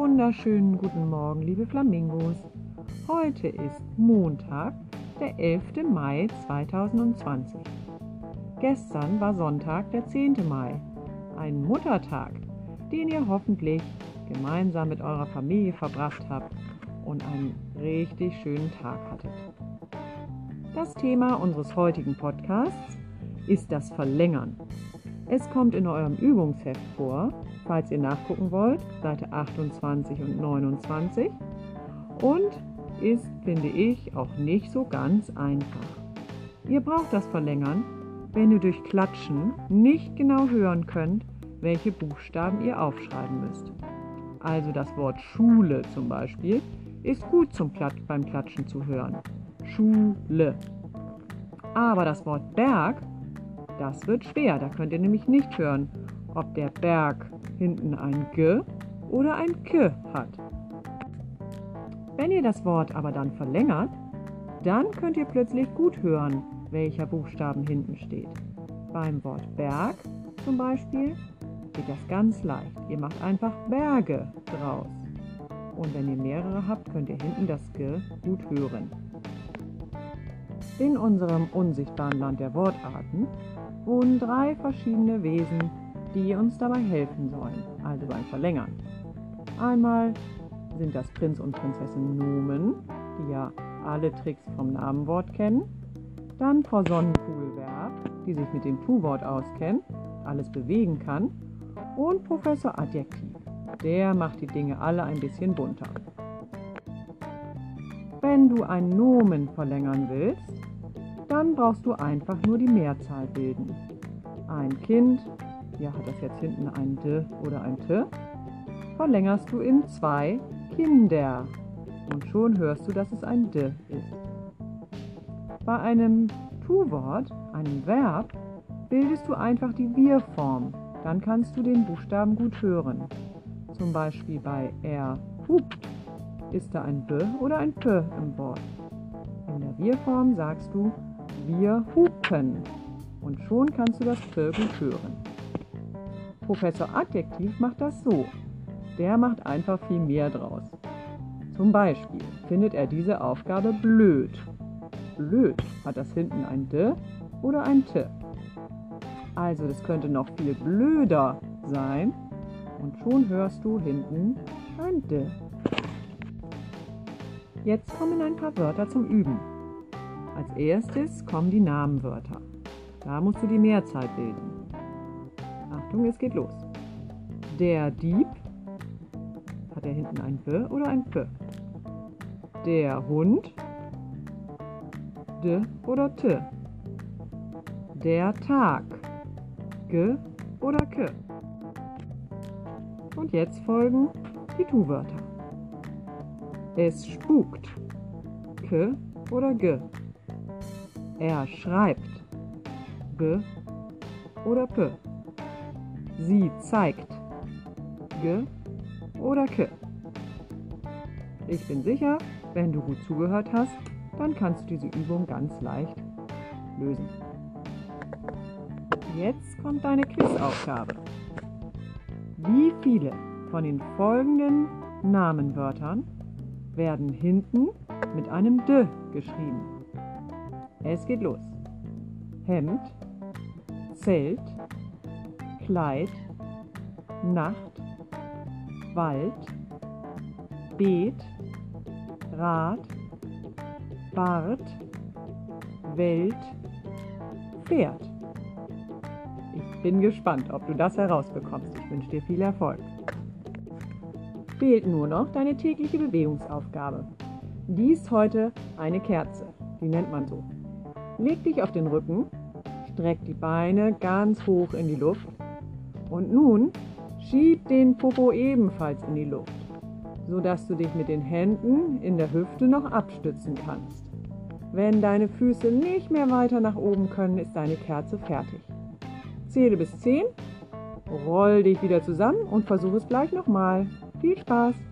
wunderschönen guten Morgen, liebe Flamingos. Heute ist Montag, der 11. Mai 2020. Gestern war Sonntag, der 10. Mai, ein Muttertag, den ihr hoffentlich gemeinsam mit eurer Familie verbracht habt und einen richtig schönen Tag hattet. Das Thema unseres heutigen Podcasts ist das Verlängern. Es kommt in eurem Übungsheft vor, falls ihr nachgucken wollt, Seite 28 und 29 und ist, finde ich, auch nicht so ganz einfach. Ihr braucht das Verlängern, wenn ihr durch Klatschen nicht genau hören könnt, welche Buchstaben ihr aufschreiben müsst. Also das Wort Schule zum Beispiel ist gut zum Klat beim Klatschen zu hören. Schule. Aber das Wort Berg, das wird schwer. Da könnt ihr nämlich nicht hören, ob der Berg hinten ein G oder ein K hat. Wenn ihr das Wort aber dann verlängert, dann könnt ihr plötzlich gut hören, welcher Buchstaben hinten steht. Beim Wort Berg zum Beispiel geht das ganz leicht. Ihr macht einfach Berge draus. Und wenn ihr mehrere habt, könnt ihr hinten das G gut hören. In unserem unsichtbaren Land der Wortarten wohnen drei verschiedene Wesen, die uns dabei helfen sollen, also beim Verlängern. Einmal sind das Prinz und Prinzessin Numen, die ja alle Tricks vom Namenwort kennen. Dann Frau Sonnenkugelwerk, die sich mit dem Tu-Wort auskennt, alles bewegen kann. Und Professor Adjektiv, der macht die Dinge alle ein bisschen bunter. Wenn du ein Nomen verlängern willst, dann brauchst du einfach nur die Mehrzahl bilden. Ein Kind, hier hat das jetzt hinten ein D oder ein T, verlängerst du in zwei Kinder. Und schon hörst du, dass es ein D ist. Bei einem Tu-Wort, einem Verb, bildest du einfach die Wir-Form. Dann kannst du den Buchstaben gut hören. Zum Beispiel bei er hupt ist da ein B oder ein P im Wort. In der Wir-Form sagst du wir hupen und schon kannst du das gut hören. Professor Adjektiv macht das so. Der macht einfach viel mehr draus. Zum Beispiel findet er diese Aufgabe blöd. Blöd hat das hinten ein D oder ein T. Also das könnte noch viel blöder sein und schon hörst du hinten ein D. Jetzt kommen ein paar Wörter zum Üben. Als erstes kommen die Namenwörter. Da musst du die Mehrzahl bilden. Achtung, es geht los. Der Dieb. Hat er hinten ein B oder ein P? Der Hund. D oder T? Der Tag. G oder K? Und jetzt folgen die Tu-Wörter. Es spukt. K oder G? Er schreibt. G oder P? Sie zeigt. G oder K. Ich bin sicher, wenn du gut zugehört hast, dann kannst du diese Übung ganz leicht lösen. Jetzt kommt deine Quizaufgabe. Wie viele von den folgenden Namenwörtern werden hinten mit einem D geschrieben? Es geht los. Hemd, Zelt, Kleid, Nacht, Wald, Beet, Rad, Bart, Welt, Pferd. Ich bin gespannt, ob du das herausbekommst. Ich wünsche dir viel Erfolg. Fehlt nur noch deine tägliche Bewegungsaufgabe. Die ist heute eine Kerze. Die nennt man so. Leg dich auf den Rücken, streck die Beine ganz hoch in die Luft und nun schieb den Popo ebenfalls in die Luft, sodass du dich mit den Händen in der Hüfte noch abstützen kannst. Wenn deine Füße nicht mehr weiter nach oben können, ist deine Kerze fertig. Zähle bis 10, roll dich wieder zusammen und versuche es gleich nochmal. Viel Spaß!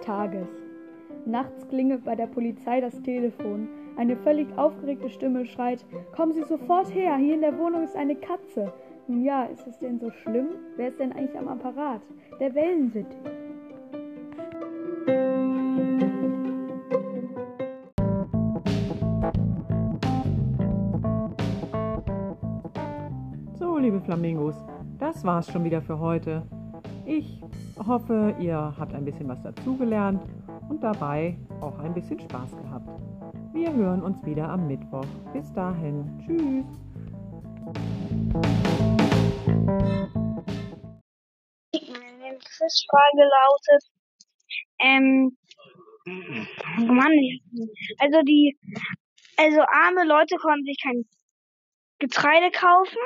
Tages. Nachts klingelt bei der Polizei das Telefon. Eine völlig aufgeregte Stimme schreit, kommen Sie sofort her, hier in der Wohnung ist eine Katze. Nun ja, ist es denn so schlimm? Wer ist denn eigentlich am Apparat? Der Wellensittich. So, liebe Flamingos, das war's schon wieder für heute. Ich hoffe, ihr habt ein bisschen was dazugelernt und dabei auch ein bisschen Spaß gehabt. Wir hören uns wieder am Mittwoch. Bis dahin. Tschüss. Meine Quizfrage lautet, ähm, oh Mann, also die, also arme Leute konnten sich kein Getreide kaufen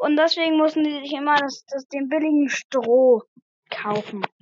und deswegen mussten die sich immer das, das den billigen Stroh kaufen.